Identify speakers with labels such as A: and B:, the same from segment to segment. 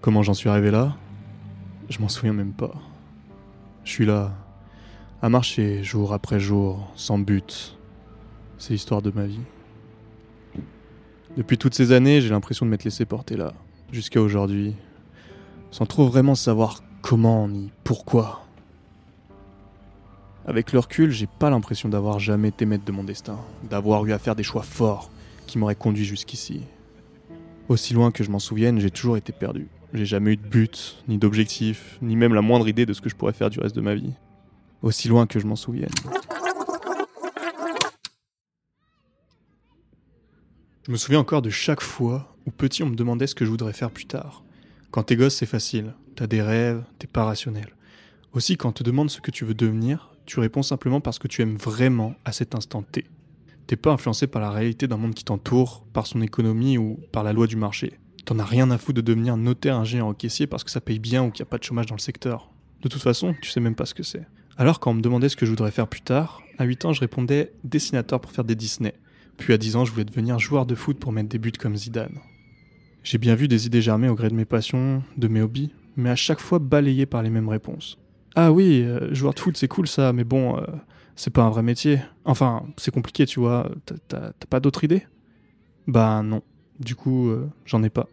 A: Comment j'en suis arrivé là? Je m'en souviens même pas. Je suis là, à marcher jour après jour, sans but. C'est l'histoire de ma vie. Depuis toutes ces années, j'ai l'impression de m'être laissé porter là, jusqu'à aujourd'hui, sans trop vraiment savoir comment ni pourquoi. Avec le recul, j'ai pas l'impression d'avoir jamais été maître de mon destin, d'avoir eu à faire des choix forts qui m'auraient conduit jusqu'ici. Aussi loin que je m'en souvienne, j'ai toujours été perdu. J'ai jamais eu de but, ni d'objectif, ni même la moindre idée de ce que je pourrais faire du reste de ma vie. Aussi loin que je m'en souvienne. Je me souviens encore de chaque fois où petit on me demandait ce que je voudrais faire plus tard. Quand t'es gosse, c'est facile. T'as des rêves, t'es pas rationnel. Aussi, quand on te demande ce que tu veux devenir, tu réponds simplement parce que tu aimes vraiment à cet instant T. T'es pas influencé par la réalité d'un monde qui t'entoure, par son économie ou par la loi du marché. T'en as rien à foutre de devenir notaire, ingénieur en caissier parce que ça paye bien ou qu'il n'y a pas de chômage dans le secteur. De toute façon, tu sais même pas ce que c'est. Alors quand on me demandait ce que je voudrais faire plus tard, à 8 ans je répondais dessinateur pour faire des Disney. Puis à 10 ans je voulais devenir joueur de foot pour mettre des buts comme Zidane. J'ai bien vu des idées germer au gré de mes passions, de mes hobbies, mais à chaque fois balayées par les mêmes réponses. Ah oui, euh, joueur de foot c'est cool ça, mais bon, euh, c'est pas un vrai métier. Enfin, c'est compliqué tu vois, t'as pas d'autres idées? Bah non, du coup euh, j'en ai pas.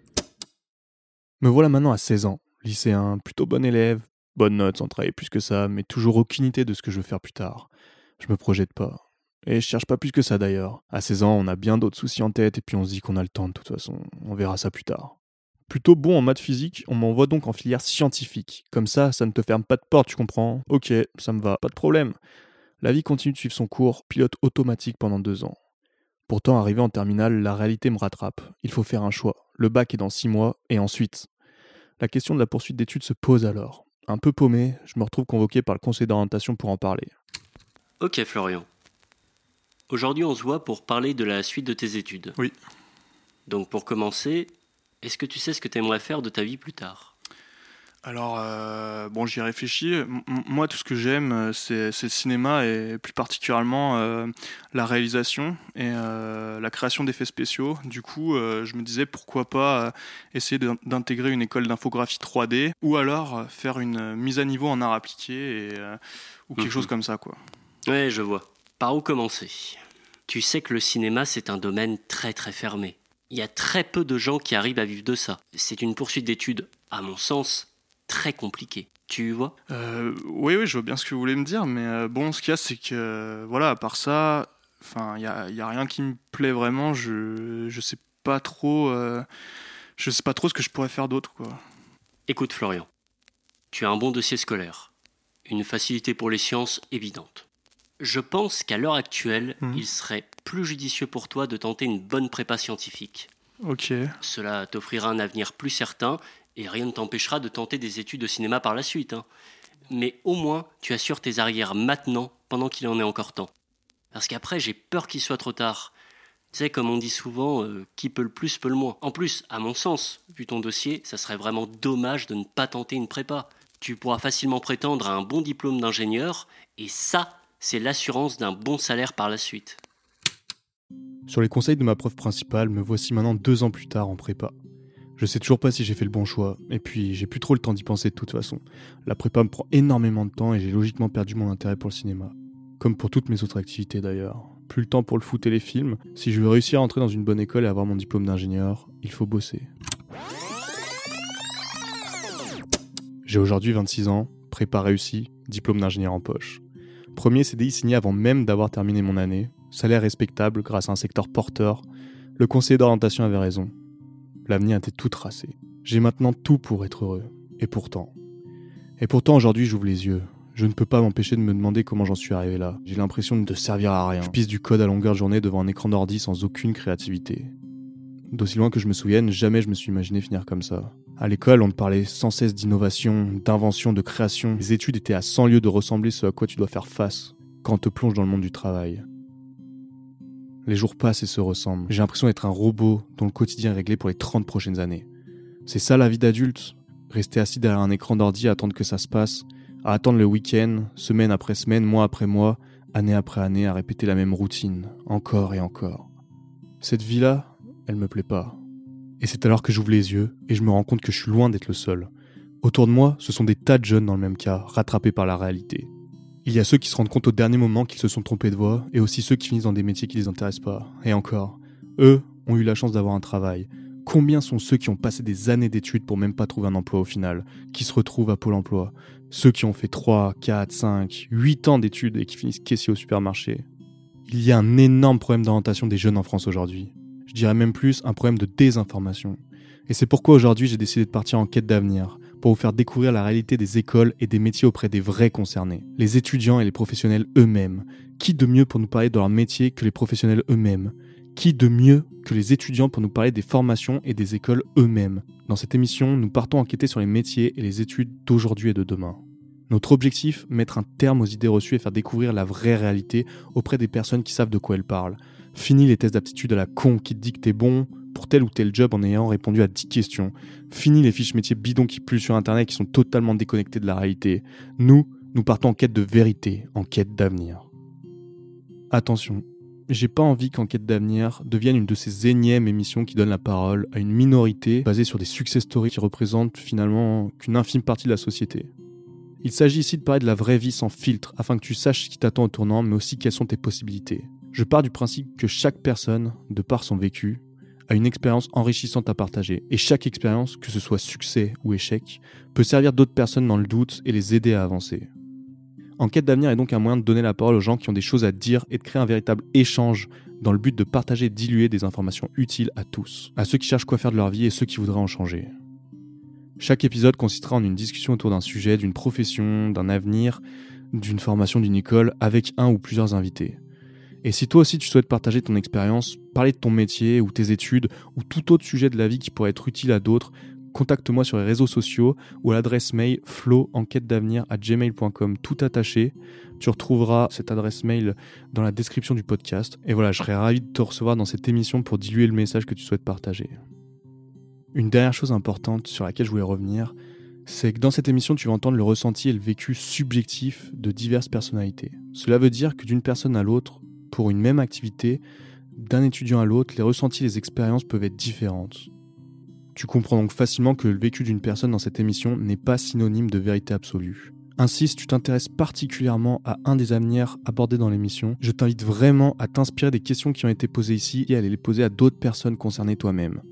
A: Me voilà maintenant à 16 ans, lycéen, plutôt bon élève, bonne note sans travailler plus que ça, mais toujours aucune idée de ce que je veux faire plus tard. Je me projette pas. Et je cherche pas plus que ça d'ailleurs. À 16 ans, on a bien d'autres soucis en tête et puis on se dit qu'on a le temps de toute façon. On verra ça plus tard. Plutôt bon en maths physique, on m'envoie donc en filière scientifique. Comme ça, ça ne te ferme pas de porte, tu comprends? Ok, ça me va, pas de problème. La vie continue de suivre son cours, pilote automatique pendant deux ans. Pourtant, arrivé en terminale, la réalité me rattrape. Il faut faire un choix. Le bac est dans six mois, et ensuite? La question de la poursuite d'études se pose alors. Un peu paumé, je me retrouve convoqué par le conseil d'orientation pour en parler.
B: Ok Florian, Aujourd'hui, on se voit pour parler de la suite de tes études.
A: Oui.
B: Donc, pour commencer, est-ce que tu sais ce que tu aimerais faire de ta vie plus tard?
A: Alors, euh, bon, j'y réfléchis. moi, tout ce que j'aime, euh, c'est, le cinéma et plus particulièrement euh, la réalisation et la création d'effets spéciaux. Du coup, je me disais pourquoi pas essayer d'intégrer une école d'infographie 3D ou alors faire une mise à niveau en art appliqué ou quelque mhm. chose comme ça, quoi.
B: Ouais, je vois. Par où commencer? Tu sais que le cinéma, c'est un domaine très très fermé. Il y a très peu de gens qui arrivent à vivre de ça. C'est une poursuite d'études, à mon sens, très compliquée. Tu vois?
A: Euh, Oui, oui, je vois bien ce que vous voulez me dire, mais euh, bon, ce qu'il y a, c'est que, voilà, à part ça, enfin, il n'y a, y a, rien qui me plaît vraiment. Je, je sais pas trop, euh, je sais pas trop ce que je pourrais faire d'autre, quoi.
B: Écoute, Florian, tu as un bon dossier scolaire, une facilité pour les sciences évidente. Je pense qu'à l'heure actuelle, hmm. il serait plus judicieux pour toi de tenter une bonne prépa scientifique.
A: Ok.
B: Cela t'offrira un avenir plus certain et rien ne t'empêchera de tenter des études de cinéma par la suite. Hein. Mais au moins, tu assures tes arrières maintenant, pendant qu'il en est encore temps. Parce qu'après, j'ai peur qu'il soit trop tard. Tu sais, comme on dit souvent, euh, qui peut le plus peut le moins. En plus, à mon sens, vu ton dossier, ça serait vraiment dommage de ne pas tenter une prépa. Tu pourras facilement prétendre à un bon diplôme d'ingénieur, et ça, c'est l'assurance d'un bon salaire par la suite.
A: Sur les conseils de ma prof principale, me voici maintenant deux ans plus tard en prépa. Je sais toujours pas si j'ai fait le bon choix, et puis j'ai plus trop le temps d'y penser de toute façon. La prépa me prend énormément de temps et j'ai logiquement perdu mon intérêt pour le cinéma. Comme pour toutes mes autres activités d'ailleurs. Plus le temps pour le foot et les films. Si je veux réussir à entrer dans une bonne école et avoir mon diplôme d'ingénieur, il faut bosser. J'ai aujourd'hui 26 ans, prépa réussi, diplôme d'ingénieur en poche. Premier CDI signé avant même d'avoir terminé mon année, salaire respectable grâce à un secteur porteur, le conseiller d'orientation avait raison. L'avenir était tout tracé. J'ai maintenant tout pour être heureux. Et pourtant. Et pourtant aujourd'hui j'ouvre les yeux. Je ne peux pas m'empêcher de me demander comment j'en suis arrivé là. J'ai l'impression de ne servir à rien. Je pisse du code à longueur de journée devant un écran d'ordi sans aucune créativité. D'aussi loin que je me souvienne, jamais je me suis imaginé finir comme ça. À l'école, on te parlait sans cesse d'innovation, d'invention, de création. Les études étaient à 100 lieues de ressembler ce à quoi tu dois faire face quand on te plonge dans le monde du travail. Les jours passent et se ressemblent. J'ai l'impression d'être un robot dont le quotidien est réglé pour les 30 prochaines années. C'est ça la vie d'adulte? Rester assis derrière un écran d'ordi à attendre que ça se passe, à attendre le week-end, semaine après semaine, mois après mois, année après année, à répéter la même routine, encore et encore. Cette vie-là, elle me plaît pas. Et c'est alors que j'ouvre les yeux et je me rends compte que je suis loin d'être le seul. Autour de moi, ce sont des tas de jeunes dans le même cas, rattrapés par la réalité. Il y a ceux qui se rendent compte au dernier moment qu'ils se sont trompés de voie, et aussi ceux qui finissent dans des métiers qui les intéressent pas. Et encore, eux ont eu la chance d'avoir un travail. Combien sont ceux qui ont passé des années d'études pour même pas trouver un emploi au final, qui se retrouvent à Pôle emploi? Ceux qui ont fait 3, 4, 5, 8 ans d'études et qui finissent caissiers au supermarché. Il y a un énorme problème d'orientation des jeunes en France aujourd'hui. Je dirais même plus un problème de désinformation. Et c'est pourquoi aujourd'hui j'ai décidé de partir en quête d'avenir, pour vous faire découvrir la réalité des écoles et des métiers auprès des vrais concernés, les étudiants et les professionnels eux-mêmes. Qui de mieux pour nous parler de leur métier que les professionnels eux-mêmes? Qui de mieux que les étudiants pour nous parler des formations et des écoles eux-mêmes? Dans cette émission, nous partons enquêter sur les métiers et les études d'aujourd'hui et de demain. Notre objectif, mettre un terme aux idées reçues et faire découvrir la vraie réalité auprès des personnes qui savent de quoi elles parlent. Fini les tests d'aptitude à la con qui te dit que t'es bon pour tel ou tel job en ayant répondu à 10 questions. Fini les fiches métiers bidons qui pullent sur internet qui sont totalement déconnectés de la réalité. Nous, nous partons en quête de vérité, en quête d'avenir. Attention, j'ai pas envie qu'Enquête d'avenir devienne une de ces énièmes émissions qui donnent la parole à une minorité basée sur des success stories qui représentent finalement qu'une infime partie de la société. Il s'agit ici de parler de la vraie vie sans filtre afin que tu saches ce qui t'attend au tournant mais aussi quelles sont tes possibilités. Je pars du principe que chaque personne, de par son vécu, a une expérience enrichissante à partager. Et chaque expérience, que ce soit succès ou échec, peut servir d'autres personnes dans le doute et les aider à avancer. Enquête d'avenir est donc un moyen de donner la parole aux gens qui ont des choses à dire et de créer un véritable échange dans le but de partager et diluer des informations utiles à tous, à ceux qui cherchent quoi faire de leur vie et ceux qui voudraient en changer. Chaque épisode consistera en une discussion autour d'un sujet, d'une profession, d'un avenir, d'une formation d'une école avec un ou plusieurs invités. Et si toi aussi tu souhaites partager ton expérience, parler de ton métier ou tes études ou tout autre sujet de la vie qui pourrait être utile à d'autres, contacte-moi sur les réseaux sociaux ou à l'adresse mail flow-enquête-d'avenir@gmail.com tout attaché. Tu retrouveras cette adresse mail dans la description du podcast. Et voilà, je serais ravi de te recevoir dans cette émission pour diluer le message que tu souhaites partager. Une dernière chose importante sur laquelle je voulais revenir, c'est que dans cette émission, tu vas entendre le ressenti et le vécu subjectif de diverses personnalités. Cela veut dire que d'une personne à l'autre, pour une même activité, d'un étudiant à l'autre, les ressentis, les expériences peuvent être différentes. Tu comprends donc facilement que le vécu d'une personne dans cette émission n'est pas synonyme de vérité absolue. Ainsi, si tu t'intéresses particulièrement à un des avenirs abordés dans l'émission, je t'invite vraiment à t'inspirer des questions qui ont été posées ici et à les poser à d'autres personnes concernées toi-même.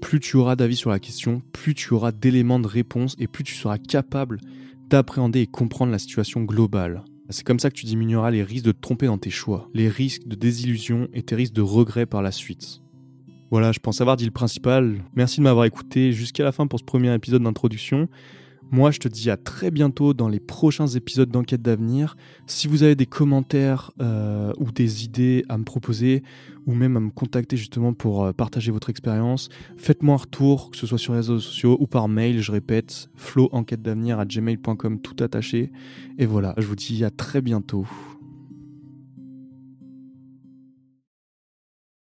A: Plus tu auras d'avis sur la question, plus tu auras d'éléments de réponse et plus tu seras capable d'appréhender et comprendre la situation globale. C'est comme ça que tu diminueras les risques de te tromper dans tes choix, les risques de désillusion et tes risques de regret par la suite. Voilà, je pense avoir dit le principal. Merci de m'avoir écouté jusqu'à la fin pour ce premier épisode d'introduction. Moi, je te dis à très bientôt dans les prochains épisodes d'Enquête d'avenir. Si vous avez des commentaires euh, ou des idées à me proposer, ou même à me contacter justement pour euh, partager votre expérience, faites-moi un retour, que ce soit sur les réseaux sociaux ou par mail, je répète, flow enquête d'avenir à gmail.com tout attaché. Et voilà, je vous dis à très bientôt.